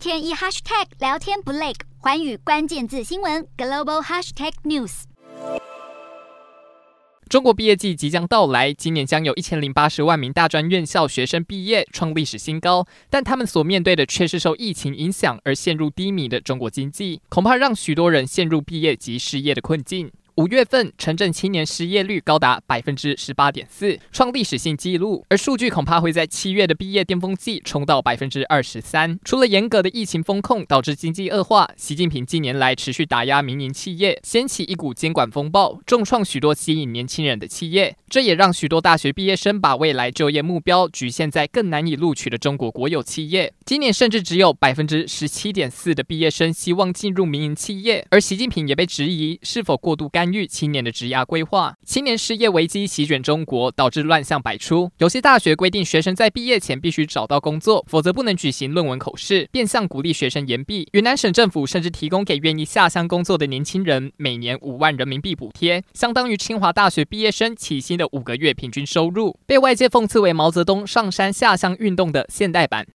天一 hashtag 聊天不累，寰宇关键字新闻 global hashtag news。中国毕业季即将到来，今年将有一千零八十万名大专院校学生毕业，创历史新高。但他们所面对的却是受疫情影响而陷入低迷的中国经济，恐怕让许多人陷入毕业及失业的困境。五月份，城镇青年失业率高达百分之十八点四，创历史性纪录。而数据恐怕会在七月的毕业巅峰季冲到百分之二十三。除了严格的疫情风控导致经济恶化，习近平近年来持续打压民营企业，掀起一股监管风暴，重创许多吸引年轻人的企业。这也让许多大学毕业生把未来就业目标局限在更难以录取的中国国有企业。今年甚至只有百分之十七点四的毕业生希望进入民营企业，而习近平也被质疑是否过度干干预青年的职涯规划。青年失业危机席卷中国，导致乱象百出。有些大学规定学生在毕业前必须找到工作，否则不能举行论文口试，变相鼓励学生延毕。云南省政府甚至提供给愿意下乡工作的年轻人每年五万人民币补贴，相当于清华大学毕业生起薪的五个月平均收入。被外界讽刺为毛泽东上山下乡运动的现代版。